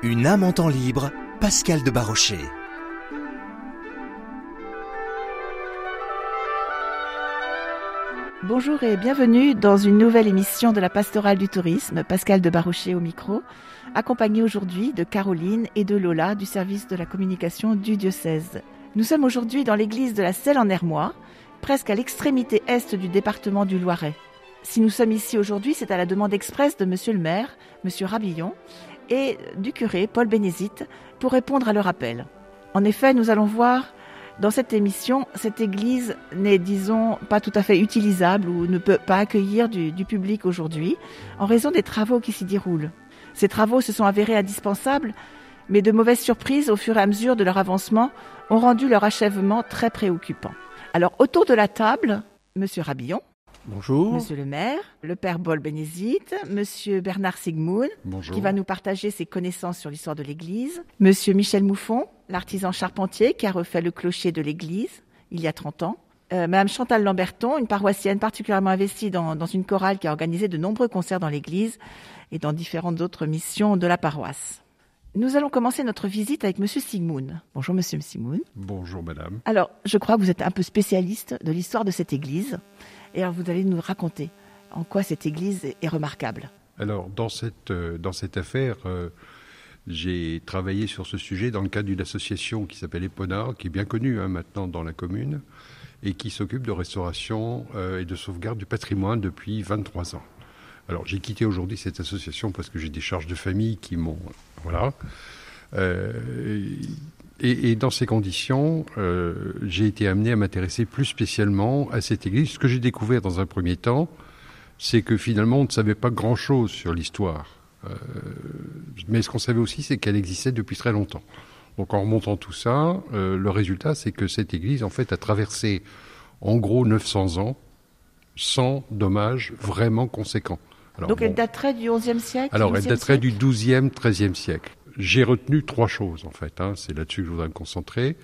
Une âme en temps libre, Pascal de Barrochet. Bonjour et bienvenue dans une nouvelle émission de la Pastorale du Tourisme, Pascal de Barrochet au micro, accompagné aujourd'hui de Caroline et de Lola du service de la communication du diocèse. Nous sommes aujourd'hui dans l'église de la Selle en Hermois, presque à l'extrémité est du département du Loiret. Si nous sommes ici aujourd'hui, c'est à la demande expresse de monsieur le maire, monsieur Rabillon, et du curé Paul Bénézite pour répondre à leur appel. En effet, nous allons voir dans cette émission, cette église n'est, disons, pas tout à fait utilisable ou ne peut pas accueillir du, du public aujourd'hui en raison des travaux qui s'y déroulent. Ces travaux se sont avérés indispensables, mais de mauvaises surprises au fur et à mesure de leur avancement ont rendu leur achèvement très préoccupant. Alors, autour de la table, Monsieur Rabillon, Bonjour. Monsieur le maire, le père Paul Bénézite, Monsieur Bernard Sigmund, Bonjour. qui va nous partager ses connaissances sur l'histoire de l'Église, Monsieur Michel Mouffon, l'artisan charpentier qui a refait le clocher de l'Église il y a 30 ans, euh, Madame Chantal Lamberton, une paroissienne particulièrement investie dans, dans une chorale qui a organisé de nombreux concerts dans l'Église et dans différentes autres missions de la paroisse. Nous allons commencer notre visite avec Monsieur Sigmund. Bonjour Monsieur Sigmund. Bonjour madame. Alors, je crois que vous êtes un peu spécialiste de l'histoire de cette église. Et alors, vous allez nous raconter en quoi cette église est remarquable. Alors dans cette, euh, dans cette affaire, euh, j'ai travaillé sur ce sujet dans le cadre d'une association qui s'appelle Eponard, qui est bien connue hein, maintenant dans la commune, et qui s'occupe de restauration euh, et de sauvegarde du patrimoine depuis 23 ans. Alors j'ai quitté aujourd'hui cette association parce que j'ai des charges de famille qui m'ont... Voilà. Et, et dans ces conditions, euh, j'ai été amené à m'intéresser plus spécialement à cette église. Ce que j'ai découvert dans un premier temps, c'est que finalement on ne savait pas grand-chose sur l'histoire. Euh, mais ce qu'on savait aussi, c'est qu'elle existait depuis très longtemps. Donc en remontant tout ça, euh, le résultat, c'est que cette église, en fait, a traversé en gros 900 ans sans dommages vraiment conséquents. Alors, Donc, elle bon, daterait du XIe siècle alors, elle 12e daterait siècle du 12e, 13e siècle. J'ai retenu trois choses, en fait. hein, c'est là-dessus que je voudrais me concentrer.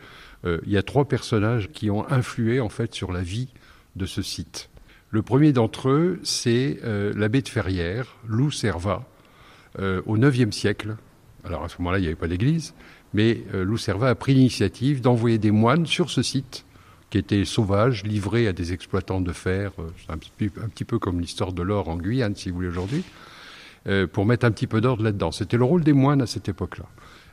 Euh, il y a trois personnages qui ont influé, en fait, sur la vie de ce site. Le premier d'entre eux, c'est euh, l'abbé de Ferrières, Lou Servat, euh, au 9e siècle. Alors, à ce moment-là, il n'y avait pas d'église, mais euh, Lou Servat a pris l'initiative d'envoyer des moines sur ce site, qui était sauvage, livré à des exploitants de fer. un un petit peu comme l'histoire de l'or en Guyane, si vous voulez, aujourd'hui euh, pour mettre un petit peu d'ordre là-dedans. C'était le rôle des moines à cette époque-là.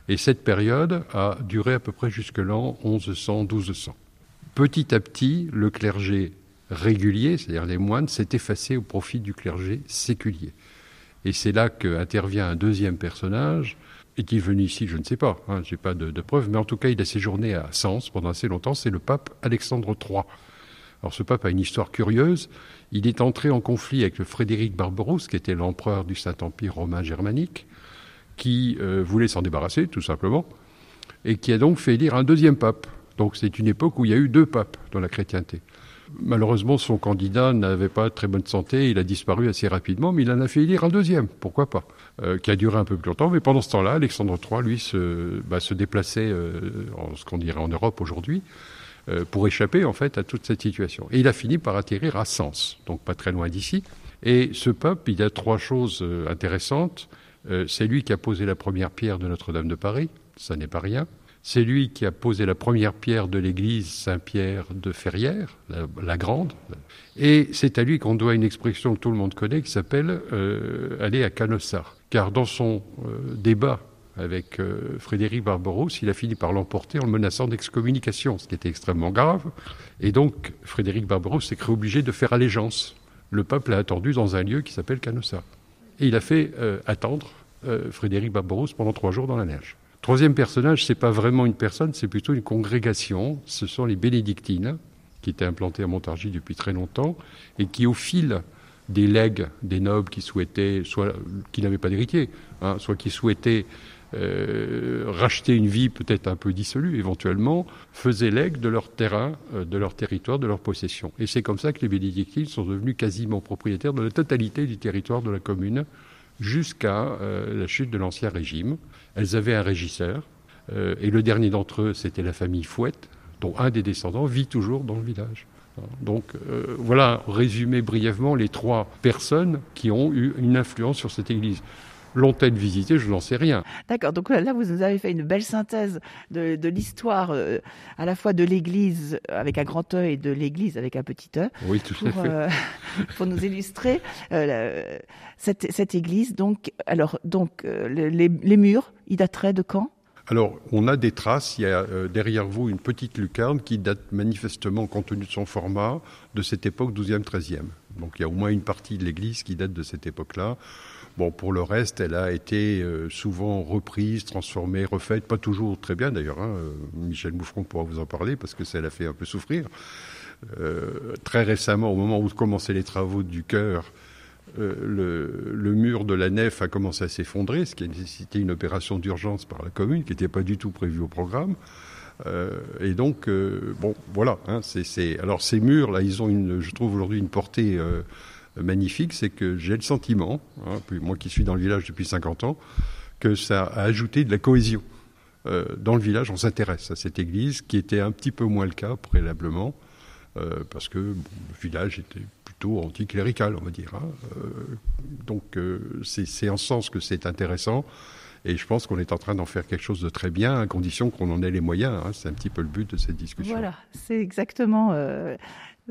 Et cette période a duré à peu près jusque l'an 1100-1200. Petit à petit, le clergé régulier, c'est-à-dire les moines, s'est effacé au profit du clergé séculier. Et c'est là qu'intervient un deuxième personnage. Est-il venu ici? Je ne sais pas, hein, j'ai pas de, de preuves, mais en tout cas, il a séjourné à Sens pendant assez longtemps. C'est le pape Alexandre III. Alors ce pape a une histoire curieuse. Il est entré en conflit avec le Frédéric Barberousse, qui était l'empereur du Saint-Empire romain germanique, qui euh, voulait s'en débarrasser, tout simplement, et qui a donc fait élire un deuxième pape. Donc c'est une époque où il y a eu deux papes dans la chrétienté. Malheureusement, son candidat n'avait pas très bonne santé, il a disparu assez rapidement, mais il en a fait élire un deuxième, pourquoi pas, euh, qui a duré un peu plus longtemps. Mais pendant ce temps-là, Alexandre III, lui, se, bah, se déplaçait euh, en ce qu'on dirait en Europe aujourd'hui, pour échapper en fait à toute cette situation. Et il a fini par atterrir à Sens, donc pas très loin d'ici. Et ce pape, il a trois choses euh, intéressantes. Euh, c'est lui qui a posé la première pierre de Notre-Dame de Paris, ça n'est pas rien. C'est lui qui a posé la première pierre de l'église Saint-Pierre de Ferrières, la, grande. Et c'est à lui qu'on doit une expression que tout le monde connaît qui s'appelle euh, aller à Canossa. Car dans son euh, débat avec euh, Frédéric Barberousse, il a fini par l'emporter en le menaçant d'excommunication, ce qui était extrêmement grave. Et donc, Frédéric Barberousse s'est cru obligé de faire allégeance. Le peuple l'a attendu dans un lieu qui s'appelle Canossa. Et il a fait euh, attendre euh, Frédéric Barberousse pendant trois jours dans la neige. Troisième personnage, c'est pas vraiment une personne, c'est plutôt une congrégation. Ce sont les bénédictines, qui étaient implantées à Montargis depuis très longtemps, et qui, au fil des legs des nobles qui souhaitaient, soit qui n'avaient pas d'héritier, hein, soit qui souhaitaient euh, racheter une vie peut-être un peu dissolue éventuellement, faisaient legs de leur terrain, euh, de leur territoire, de leur possession. Et c'est comme ça que les bénédictines sont devenus quasiment propriétaires de la totalité du territoire de la commune jusqu'à euh, la chute de l'Ancien Régime. Elles avaient un régisseur, euh, et le dernier d'entre eux, c'était la famille Fouette, dont un des descendants vit toujours dans le village. Donc euh, voilà, résumé brièvement les trois personnes qui ont eu une influence sur cette église. L'ont-elles visité Je n'en sais rien. D'accord, donc là, vous nous avez fait une belle synthèse de, de l'histoire euh, à la fois de l'Église avec un grand E et de l'Église avec un petit E. Oui, tout pour, à fait. euh, pour nous illustrer euh, cette, cette, Église. Donc, alors, donc euh, les, les, murs, ils dateraient de quand? Alors, on a des traces. Il y a euh, derrière vous une petite lucarne qui date manifestement, compte tenu de son format, de cette époque 12e, 13e. Donc, il y a au moins une partie de l'église qui date de cette époque-là. Bon, pour le reste, elle a été euh, souvent reprise, transformée, refaite, pas toujours très bien d'ailleurs. Hein. Michel Mouffron pourra vous en parler parce que ça l'a fait un peu souffrir. Euh, très récemment, au moment où commençaient les travaux du chœur, euh, le, mur de la nef a commencé à s'effondrer, ce qui a nécessité une opération d'urgence par la commune, qui n'était pas du tout prévue au programme. Euh, et donc, euh, bon, voilà. Hein. Alors, ces murs, là, ils ont, je trouve aujourd'hui, une portée euh, magnifique. C'est que j'ai le sentiment, hein, puis moi qui suis dans le village depuis 50 ans, que ça a ajouté de la cohésion. Euh, dans le village, on s'intéresse à cette église, qui était un petit peu moins le cas préalablement, parce que le village était plutôt anticlérical, on va dire. Hein. Euh, donc euh, c'est en ce sens que c'est intéressant. Et je pense qu'on est en train d'en faire quelque chose de très bien, à condition qu'on en ait les moyens. Hein. C'est un petit peu le but de cette discussion. Voilà, c'est exactement euh,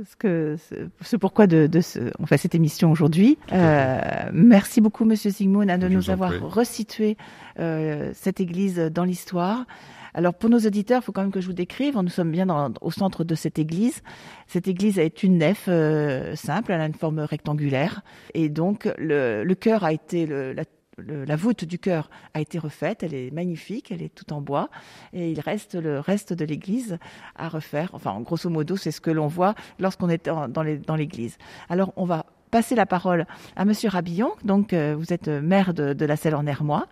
ce, que, ce pourquoi de, de ce, on fait cette émission aujourd'hui. Euh, merci beaucoup, Monsieur Sigmund, de Je nous avoir resitué euh, cette église dans l'histoire. Alors pour nos auditeurs, il faut quand même que je vous décrive. Nous sommes bien dans, au centre de cette église. Cette église est une nef euh, simple, elle a une forme rectangulaire, et donc le, le chœur a été le, la la voûte du chœur a été refaite, elle est magnifique, elle est tout en bois, et il reste le reste de l'église à refaire. Enfin, grosso modo, c'est ce que l'on voit lorsqu'on est dans, l'église. Alors, on va passer la parole à Monsieur Rabillon. Donc, euh, vous êtes maire de, la Selle en Hermois.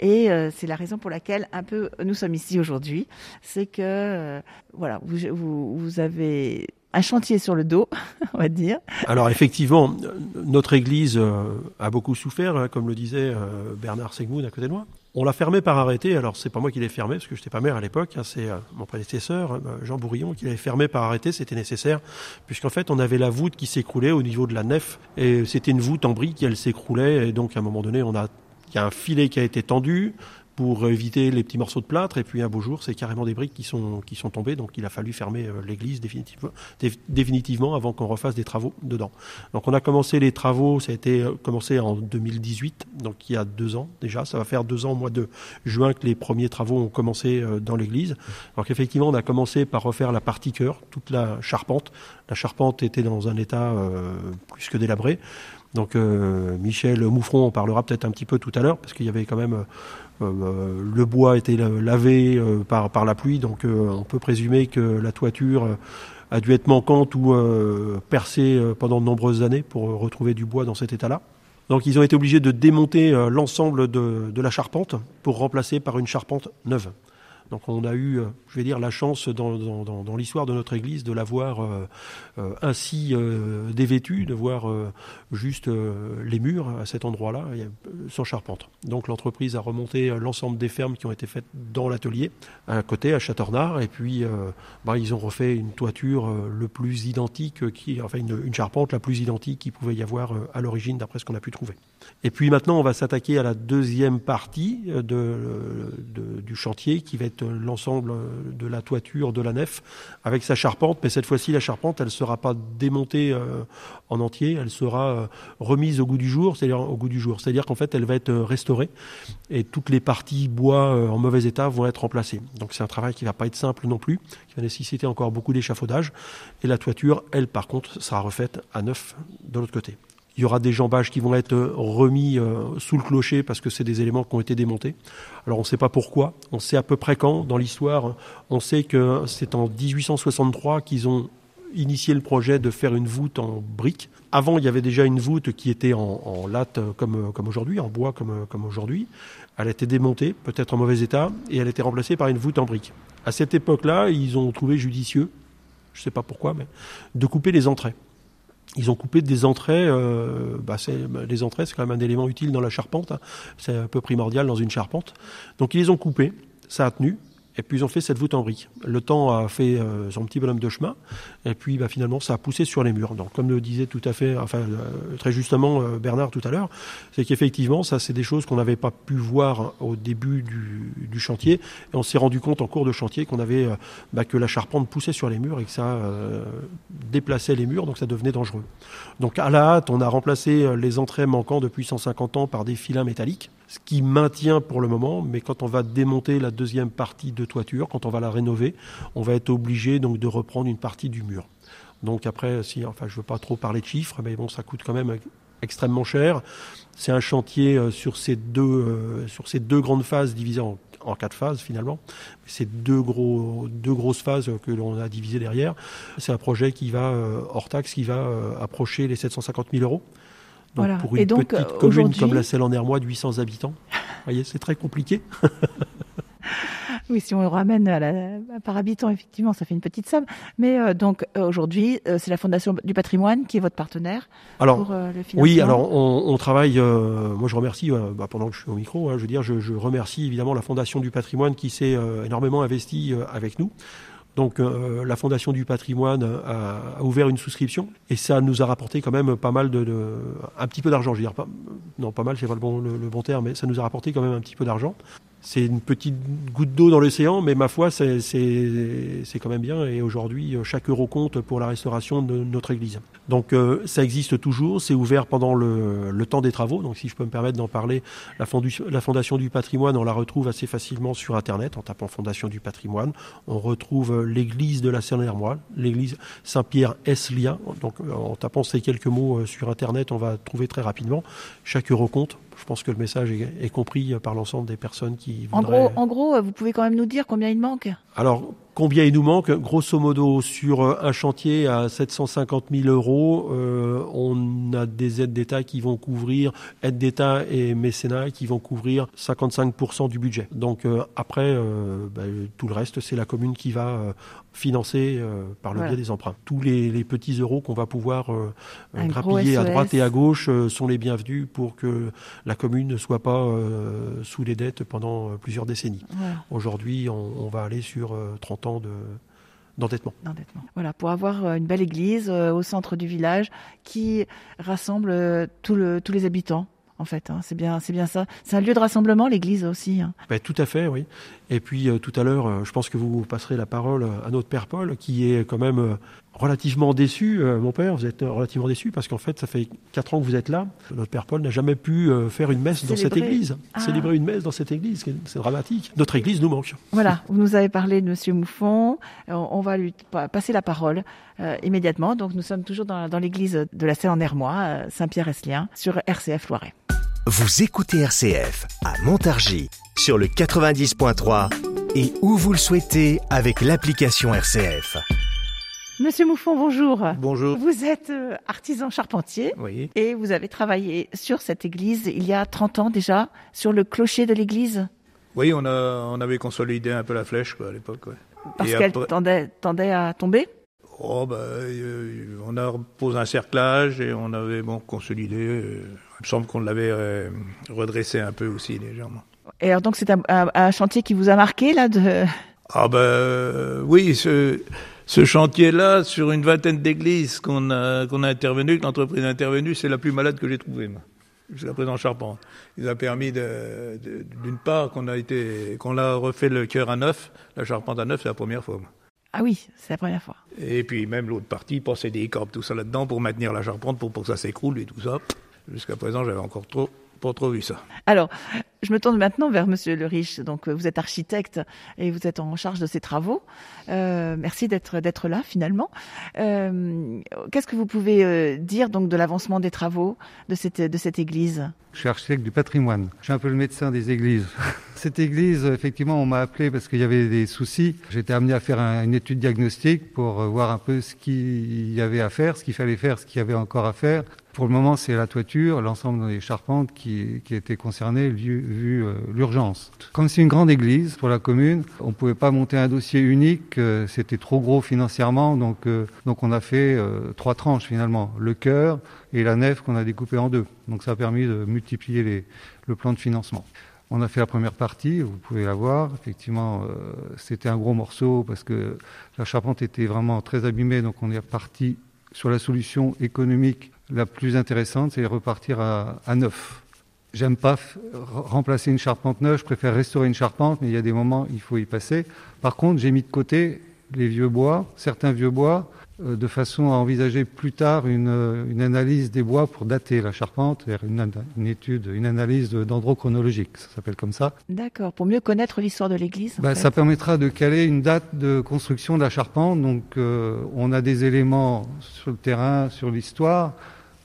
Et euh, c'est la raison pour laquelle un peu nous sommes ici aujourd'hui, c'est que euh, voilà, vous avez un chantier sur le dos, on va dire. Alors effectivement, notre église a beaucoup souffert, hein, comme le disait euh, Bernard Segmoun à côté de moi. On l'a fermé par arrêté. Alors c'est pas moi qui l'ai fermé parce que je n'étais pas maire à l'époque. Hein, c'est euh, mon prédécesseur Jean Bourillon qui l'avait fermé par arrêté. C'était nécessaire puisqu'en fait on avait la voûte qui s'écroulait au niveau de la nef et c'était une voûte en briques qui elle s'écroulait et donc à un moment donné on a il y a un filet qui a été tendu pour éviter les petits morceaux de plâtre. Et puis un beau jour, c'est carrément des briques qui sont, qui sont tombées. Donc il a fallu fermer euh, l'église définitivement, définitivement avant qu'on refasse des travaux dedans. Donc on a commencé les travaux, ça a été commencé en 2018, donc il y a deux ans déjà. Ça va faire deux ans au mois de juin que les premiers travaux ont commencé euh, dans l'église. Donc effectivement, on a commencé par refaire la partie cœur, toute la charpente. La charpente était dans un état euh, plus que délabré. Donc euh, Michel Mouffron en parlera peut-être un petit peu tout à l'heure, parce qu'il y avait quand même euh, le bois était lavé euh, par, par la pluie, donc euh, on peut présumer que la toiture a dû être manquante ou euh, percée pendant de nombreuses années pour retrouver du bois dans cet état-là. Donc ils ont été obligés de démonter l'ensemble de, de la charpente pour remplacer par une charpente neuve. Donc on a eu, je vais dire, la chance dans, l'histoire de notre Église de l'avoir euh, euh, ainsi euh, dévêtue, de voir juste les murs à cet endroit-là, sans charpente. Donc l'entreprise a remonté l'ensemble des fermes qui ont été faites dans l'atelier, à côté, à Châteaurnard, et puis bah, ils ont refait une toiture le plus identique, qui, enfin une, une charpente la plus identique qu'il pouvait y avoir à l'origine, d'après ce qu'on a pu trouver. Et puis maintenant, on va s'attaquer à la deuxième partie de, de, du chantier, qui va être l'ensemble de la toiture de la nef avec sa charpente, mais cette fois-ci la charpente elle sera pas démontée euh, en entier, elle sera euh, remise au goût du jour, c'est-à-dire au goût du jour, c'est-à-dire qu'en fait elle va être restaurée et toutes les parties bois euh, en mauvais état vont être remplacées. Donc c'est un travail qui va pas être simple non plus, qui va nécessiter encore beaucoup d'échafaudage et la toiture elle par contre sera refaite à neuf de l'autre côté. Il y aura des jambages qui vont être remis euh, sous le clocher parce que c'est des éléments qui ont été démontés. Alors on ne sait pas pourquoi, on sait à peu près quand dans l'histoire. On sait que c'est en 1863 qu'ils ont initié le projet de faire une voûte en briques. Avant, il y avait déjà une voûte qui était en, latte comme, comme aujourd'hui, en bois comme, comme aujourd'hui. Elle a été démontée, peut-être en mauvais état, et elle a été remplacée par une voûte en briques. À cette époque-là, ils ont trouvé judicieux, je ne sais pas pourquoi, mais de couper les entrées ils ont coupé des entrées. Euh, bah les entrées, c'est quand même un élément utile dans la charpente. Hein. C'est un peu primordial dans une charpente. Donc ils les ont coupées. Ça a tenu. Et puis ils ont fait cette voûte en briques. Le temps a fait euh, son petit bonhomme de chemin, et puis bah, finalement ça a poussé sur les murs. Donc comme le disait tout à fait, enfin euh, très justement euh, Bernard tout à l'heure, c'est qu'effectivement ça c'est des choses qu'on n'avait pas pu voir au début du, du chantier, et on s'est rendu compte en cours de chantier qu'on avait bah, que la charpente poussait sur les murs et que ça déplaçait les murs, donc ça devenait dangereux. Donc à la hâte, on a remplacé les entrées manquant depuis 150 ans par des filins métalliques, ce qui maintient pour le moment, mais quand on va démonter la deuxième partie de toiture, quand on va la rénover, on va être obligé donc de reprendre une partie du mur. Donc après, si, enfin, je veux pas trop parler de chiffres, mais bon, ça coûte quand même extrêmement cher. C'est un chantier euh, sur ces deux euh, sur ces deux grandes phases divisées en, quatre phases finalement. C'est deux gros deux grosses phases que l'on a divisées derrière. C'est un projet qui va euh, hors taxe, qui va approcher les 750 000 euros. Donc pour une petite commune comme la Selle en Hermois de 800 habitants, vous voyez, c'est très compliqué. Oui, si on ramène à la, par habitant, effectivement, ça fait une petite somme. Mais euh, donc euh, aujourd'hui, euh, c'est la Fondation du patrimoine qui est votre partenaire alors, pour le financement. Oui, alors on, on travaille. moi, je remercie bah, pendant que je suis au micro. Hein, je veux dire, je, je, remercie évidemment la Fondation du patrimoine qui s'est énormément investie avec nous. Donc euh, la Fondation du patrimoine a, ouvert une souscription et ça nous a rapporté quand même pas mal de, un petit peu d'argent. Je veux dire pas, non pas mal, c'est pas le bon, le, bon terme, mais ça nous a rapporté quand même un petit peu d'argent c'est une petite goutte d'eau dans l'océan, mais ma foi, c'est quand même bien. Et aujourd'hui, chaque euro compte pour la restauration de notre église. Donc euh, ça existe toujours, c'est ouvert pendant le, temps des travaux. Donc si je peux me permettre d'en parler, la, Fondation du patrimoine, on la retrouve assez facilement sur Internet en tapant Fondation du patrimoine. On retrouve l'église de la Seine-Hermois, l'église Saint-Pierre-Eslia. Donc en tapant ces quelques mots euh, sur Internet, on va trouver très rapidement. Chaque euro compte je pense que le message est, compris par l'ensemble des personnes qui En gros, en gros, vous pouvez quand même nous dire combien il manque? Alors, combien il nous manque Grosso modo, sur un chantier à 750 000 euros, euh, on a des aides d'État qui vont couvrir, aides d'État et mécénat qui vont couvrir 55% du budget. Donc euh, après, euh, ben, tout le reste, c'est la commune qui va financer par le biais des emprunts. Tous les, les petits euros qu'on va pouvoir grappiller à droite et à gauche sont les bienvenus pour que la commune ne soit pas sous les dettes pendant plusieurs décennies. Aujourd'hui, on, on, va aller sur 30 de d'endettement. Voilà, pour avoir euh, une belle église euh, au centre du village qui rassemble euh, tout le, tous les habitants. En fait, hein. c'est bien, c'est bien ça. C'est un lieu de rassemblement, l'église aussi. Hein. Ben, tout à fait, oui. Et puis tout à l'heure, je pense que vous passerez la parole à notre père Paul, qui est quand même relativement déçu, euh, mon père, vous êtes relativement déçu parce qu'en fait, ça fait quatre ans que vous êtes là. Notre père Paul n'a jamais pu euh, faire une messe dans cette église. Ah. Célébrer une messe dans cette église, c'est dramatique. Notre église nous manque. Voilà, vous nous avez parlé de Monsieur Mouffon. On va lui passer la parole euh, immédiatement. Donc, nous sommes toujours dans, dans l'église de la Selle en Hermois, Saint-Pierre-Eslien, sur RCF Loiret. Vous écoutez RCF à Montargis sur le 90.3 et où vous le souhaitez avec l'application RCF. Monsieur Mouffon, bonjour. Bonjour. Vous êtes euh, artisan charpentier. Oui. Et vous avez travaillé sur cette église il y a 30 ans déjà, sur le clocher de l'église? Oui, on, a, on avait consolidé un peu la flèche quoi, à l'époque. Parce qu'elle tendait, tendait à tomber? Oh, bah, euh, on a posé un cerclage et on avait bon, consolidé. Euh, il me semble qu'on l'avait redressé un peu aussi légèrement. Et alors donc c'est un, un, chantier qui vous a marqué là de... Ah ben oui, ce, ce chantier-là, sur une vingtaine d'églises qu'on a, qu'on a intervenu, que l'entreprise a intervenu, c'est la plus malade que j'ai trouvée, moi, jusqu'à présent Charpente. Il a permis, de, d'une part, qu'on a été, qu'on a refait le cœur à neuf, la charpente à neuf, c'est la première fois. Ah oui, c'est la première fois. Et puis même l'autre partie, passer des cordes, tout ça là-dedans pour maintenir la charpente, pour, pour que ça s'écroule et tout ça. Jusqu'à présent, j'avais encore trop pas trop vu ça. Alors, je me tourne maintenant vers Monsieur Le Riche. Donc, vous êtes architecte et vous êtes en charge de ces travaux. Euh, merci d'être là finalement. Euh, Qu'est-ce que vous pouvez euh, dire donc de l'avancement des travaux de cette église? Je suis architecte du patrimoine. Je suis un peu le médecin des églises. Cette église, effectivement, on m'a appelé parce qu'il y avait des soucis. J'étais amené à faire un, une étude diagnostique pour euh, voir un peu ce qu'il y avait à faire, ce qu'il fallait faire, ce qu'il y avait encore à faire. Pour le moment, c'est la toiture, l'ensemble des charpentes qui, étaient concernées vu, vu euh, l'urgence. Comme c'est une grande église pour la commune, on ne pouvait pas monter un dossier unique, euh, c'était trop gros financièrement, donc, euh, on a fait trois tranches finalement, le chœur et la nef qu'on a découpé en deux. Donc ça a permis de multiplier le plan de financement. On a fait la première partie, vous pouvez la voir. Effectivement, c'était un gros morceau parce que la charpente était vraiment très abîmée, donc on est reparti sur la solution économique la plus intéressante, c'est repartir à neuf. J'aime pas remplacer une charpente neuve, je préfère restaurer une charpente, mais il y a des moments, il faut y passer. Par contre, j'ai mis de côté les vieux bois, certains vieux bois, euh, de façon à envisager plus tard une, euh, une, analyse des bois pour dater la charpente, une, une étude, une analyse dendrochronologique, ça s'appelle comme ça. D'accord, pour mieux connaître l'histoire de l'église. Bah, ça permettra de caler une date de construction de la charpente. Donc, euh, on a des éléments sur le terrain, sur l'histoire.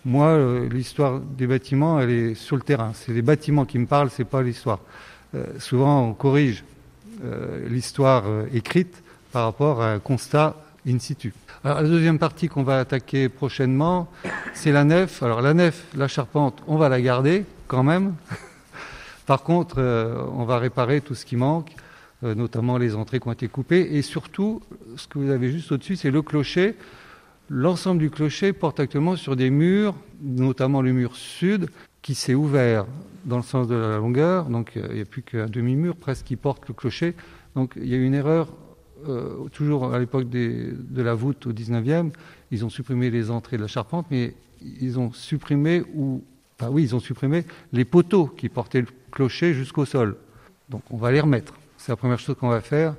Moi, euh, l'histoire des bâtiments, elle est sur le terrain. C'est les bâtiments qui me parlent, c'est pas l'histoire. Euh, souvent, on corrige euh, l'histoire écrite par rapport à un constat in situ. Alors, la deuxième partie qu'on va attaquer prochainement, c'est la nef. Alors, la nef, la charpente, on va la garder quand même. par contre, on va réparer tout ce qui manque, notamment les entrées qui ont été coupées. Et surtout, ce que vous avez juste au-dessus, c'est le clocher. L'ensemble du clocher porte actuellement sur des murs, notamment le mur sud, qui s'est ouvert dans le sens de la longueur. Donc il n'y a plus qu'un demi-mur presque qui porte le clocher. Donc il y a eu une erreur, euh, toujours à l'époque de la voûte au 19e. Ils ont supprimé les entrées de la charpente, mais ils ont supprimé, ou, enfin oui, ils ont supprimé les poteaux qui portaient le clocher jusqu'au sol. Donc on va les remettre. C'est la première chose qu'on va faire.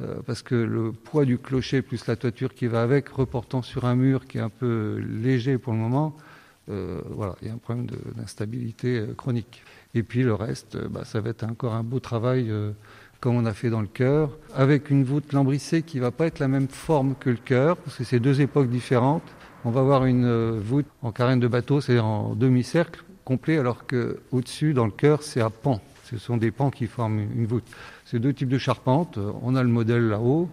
Euh, parce que le poids du clocher plus la toiture qui va avec, reportant sur un mur qui est un peu léger pour le moment, euh, voilà, il y a un problème d'instabilité euh, chronique. Et puis le reste, bah, ça va être encore un beau travail comme on a fait dans le cœur, avec une voûte lambrissée qui va pas être la même forme que le cœur, parce que c'est deux époques différentes. On va avoir une voûte en carène de bateau, c'est-à-dire en demi-cercle complet, alors que au-dessus, dans le cœur, c'est à pan. Ce sont des pans qui forment une voûte. C'est deux types de charpentes. On a le modèle là-haut.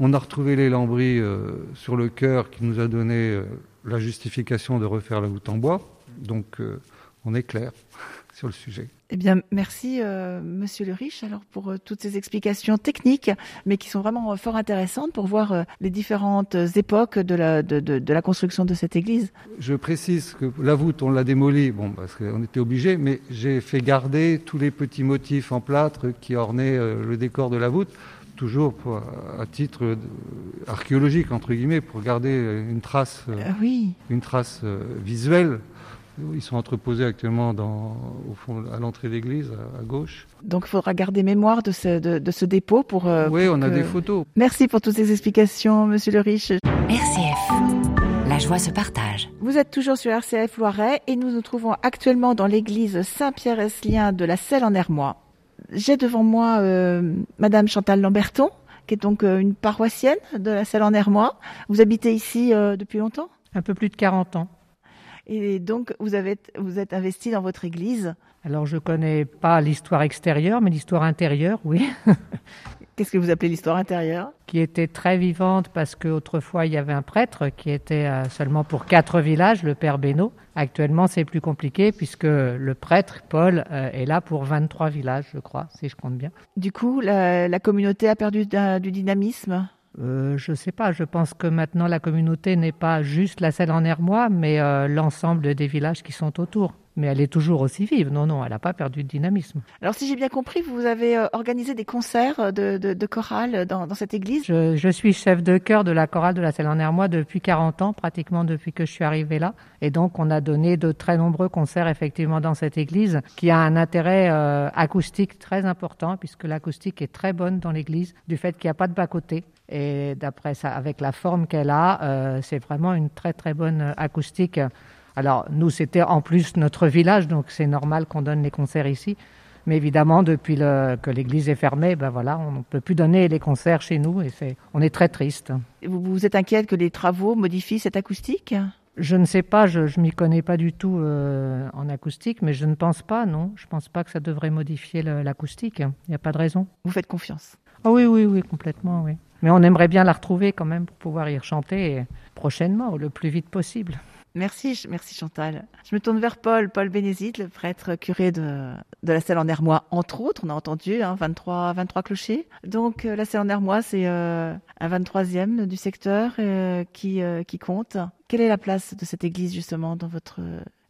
On a retrouvé les lambris euh, sur le cœur qui nous a donné euh, la justification de refaire la voûte en bois. Donc euh, on est clair sur le sujet. Eh bien, merci euh, Monsieur Le Riche alors pour euh, toutes ces explications techniques, mais qui sont vraiment euh, fort intéressantes pour voir euh, les différentes époques de la, de, de, de la construction de cette église. Je précise que la voûte, on l'a démolie, bon, parce qu'on était obligé, mais j'ai fait garder tous les petits motifs en plâtre qui ornaient le décor de la voûte toujours pour, à titre archéologique entre guillemets pour garder une trace, euh, oui. une trace visuelle ils sont entreposés actuellement dans, au fond, à l'entrée de l'église, à, à, gauche. Donc il faudra garder mémoire de ce, de, de ce dépôt pour... Euh, oui, pour on que... a des photos. Merci pour toutes ces explications, Monsieur le Riche. RCF, la joie se partage. Vous êtes toujours sur RCF Loiret et nous nous trouvons actuellement dans l'église Saint-Pierre-Eslien de la Selle en Hermois. J'ai devant moi euh, Madame Chantal Lamberton, qui est donc euh, une paroissienne de la Selle en Hermois. Vous habitez ici euh, depuis longtemps? Un peu plus de 40 ans. Et donc, vous, avez, vous êtes investi dans votre église Alors, je connais pas l'histoire extérieure, mais l'histoire intérieure, oui. Qu'est-ce que vous appelez l'histoire intérieure? Qui était très vivante parce qu'autrefois, il y avait un prêtre qui était seulement pour quatre villages, le père Benoît. Actuellement, c'est plus compliqué puisque le prêtre, Paul, est là pour 23 villages, je crois, si je compte bien. Du coup, la, la communauté a perdu du dynamisme? Euh, je ne sais pas, je pense que maintenant la communauté n'est pas juste la Selle en Hermois, mais euh, l'ensemble des villages qui sont autour. Mais elle est toujours aussi vive, non, non, elle n'a pas perdu de dynamisme. Alors si j'ai bien compris, vous avez euh, organisé des concerts de, de, de chorale dans, dans, cette église? Je, je, suis chef de chœur de la chorale de la Selle en Hermois depuis 40 ans, pratiquement depuis que je suis arrivé là. Et donc on a donné de très nombreux concerts effectivement dans cette église, qui a un intérêt euh, acoustique très important, puisque l'acoustique est très bonne dans l'église, du fait qu'il n'y a pas de bas-côté. Et d'après ça, avec la forme qu'elle a, euh, c'est vraiment une très très bonne acoustique. Alors nous, c'était en plus notre village, donc c'est normal qu'on donne les concerts ici. Mais évidemment, depuis le, que l'église est fermée, ben voilà, on ne peut plus donner les concerts chez nous et c'est, on est très triste. Vous, vous êtes inquiète que les travaux modifient cette acoustique? Je ne sais pas, je ne m'y connais pas du tout euh, en acoustique, mais je ne pense pas, non. Je ne pense pas que ça devrait modifier le, l'acoustique. Il n'y a pas de raison. Vous faites confiance? Ah oui, oui, oui, complètement, oui. Mais on aimerait bien la retrouver quand même pour pouvoir y rechanter prochainement, ou le plus vite possible. Merci, merci Chantal. Je me tourne vers Paul, Paul Bénézite, le prêtre curé de, de la Selle en Hermois, entre autres. On a entendu hein, 23, 23 clochers. Donc euh, la Selle en Hermois, c'est euh, un 23e du secteur euh, qui, qui compte. Quelle est la place de cette église justement dans votre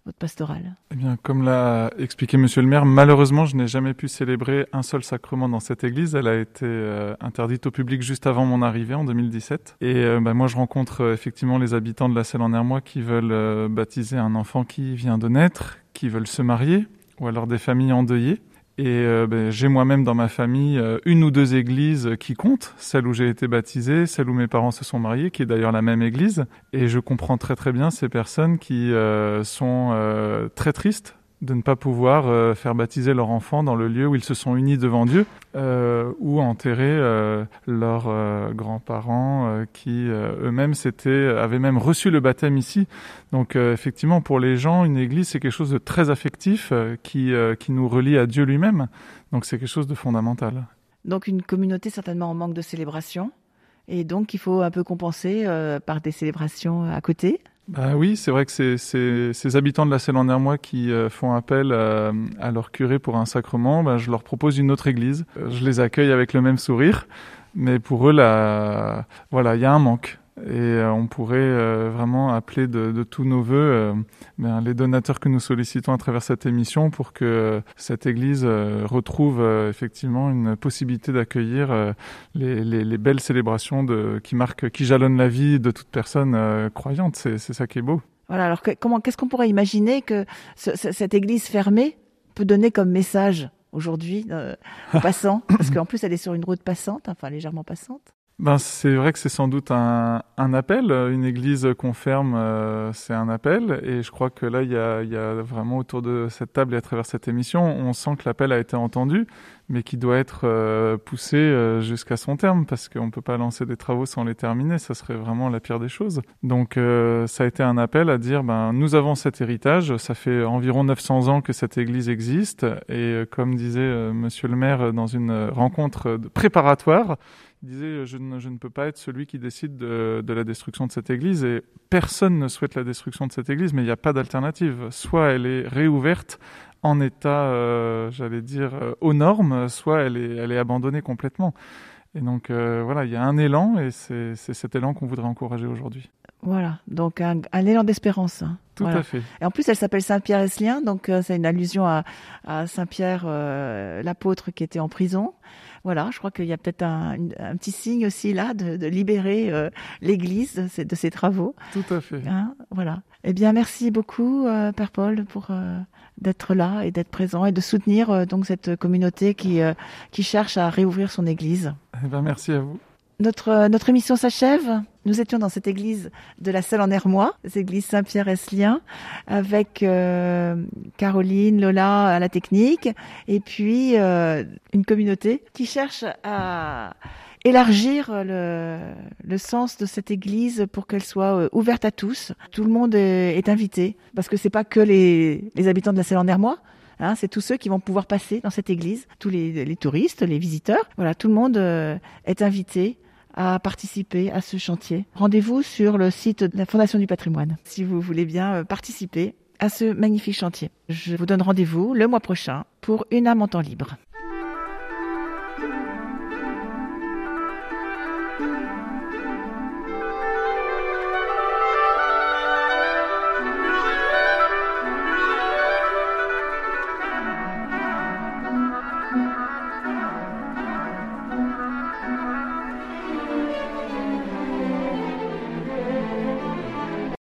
votre pastorale Eh comme l'a expliqué Monsieur le maire, malheureusement, je n'ai jamais pu célébrer un seul sacrement dans cette église. Elle a été euh, interdite au public juste avant mon arrivée en 2017. Et euh, bah, moi, je rencontre euh, effectivement les habitants de la Selle en Hermois qui veulent baptiser un enfant qui vient de naître, qui veulent se marier, ou alors des familles endeuillées. Et euh, ben, j'ai moi-même dans ma famille euh, une ou deux églises qui comptent, celle où j'ai été baptisé, celle où mes parents se sont mariés, qui est d'ailleurs la même église. Et je comprends très très bien ces personnes qui euh, sont très tristes de ne pas pouvoir euh, faire baptiser leur enfant dans le lieu où ils se sont unis devant Dieu euh, ou enterrer euh, leurs grands-parents qui eux-mêmes avaient même reçu le baptême ici. Donc effectivement pour les gens une église c'est quelque chose de très affectif qui qui nous relie à Dieu lui-même. Donc c'est quelque chose de fondamental. Donc une communauté certainement en manque de célébration et donc il faut un peu compenser par des célébrations à côté. Bah oui, c'est vrai que c'est ces habitants de la Selle en Hermois qui euh, font appel euh, à leur curé pour un sacrement. Bah, je leur propose une autre église. Euh, je les accueille avec le même sourire, mais pour eux, là, voilà, il y a un manque. Et euh, on pourrait euh, vraiment appeler de, de, tous nos voeux euh, ben, les donateurs que nous sollicitons à travers cette émission pour que cette Église retrouve effectivement une possibilité d'accueillir les, les, les, belles célébrations de, qui marquent, qui jalonnent la vie de toute personne croyante. C'est ça qui est beau. Voilà. Alors comment, qu'est-ce qu'on pourrait imaginer que ce, cette Église fermée peut donner comme message aujourd'hui aux passants, parce qu'en plus elle est sur une route passante, enfin légèrement passante. Ben, c'est vrai que c'est sans doute un, un, appel. Une église qu'on ferme, euh, c'est un appel. Et je crois que là, il y a, y a, vraiment autour de cette table et à travers cette émission, on sent que l'appel a été entendu, mais qui doit être euh, poussé euh, jusqu'à son terme, parce qu'on ne peut pas lancer des travaux sans les terminer. Ça serait vraiment la pire des choses. Donc, ça a été un appel à dire, ben, nous avons cet héritage. Ça fait environ 900 ans que cette église existe. Et comme disait Monsieur le maire dans une rencontre préparatoire, disait je ne, je ne, peux pas être celui qui décide de, la destruction de cette église et personne ne souhaite la destruction de cette église, mais il n'y a pas d'alternative. Soit elle est réouverte en état, euh, j'allais dire, euh, aux normes, soit elle est abandonnée complètement. Et donc euh, voilà, il y a un élan et c'est cet élan qu'on voudrait encourager aujourd'hui. Voilà, donc un, un élan d'espérance. Hein. Tout voilà. à fait. Et en plus, elle s'appelle Saint-Pierre Eslien, donc euh, c'est une allusion à, à Saint-Pierre, euh, l'apôtre qui était en prison. Voilà, je crois qu'il y a peut-être un, un, petit signe aussi là de, de libérer l'Église de ses, de ses, travaux. Tout à fait. Hein, voilà. Eh bien, merci beaucoup, Père Paul, pour d'être là et d'être présent et de soutenir donc cette communauté qui qui cherche à réouvrir son Église. Eh ben, merci à vous. Notre, notre émission s'achève. Nous étions dans cette église de la Selle en Hermois, cette église Saint-Pierre-Eslien, avec euh, Caroline, Lola à la technique, et puis euh, une communauté qui cherche à élargir le, sens de cette église pour qu'elle soit euh, ouverte à tous. Tout le monde est, invité, parce que c'est pas que les, habitants de la Selle en Hermois, Hein, c'est tous ceux qui vont pouvoir passer dans cette église, tous les, les touristes, les visiteurs. Voilà, tout le monde euh, est invité à participer à ce chantier. Rendez-vous sur le site de la Fondation du patrimoine si vous voulez bien euh, participer à ce magnifique chantier. Je vous donne rendez-vous le mois prochain pour une âme en temps libre.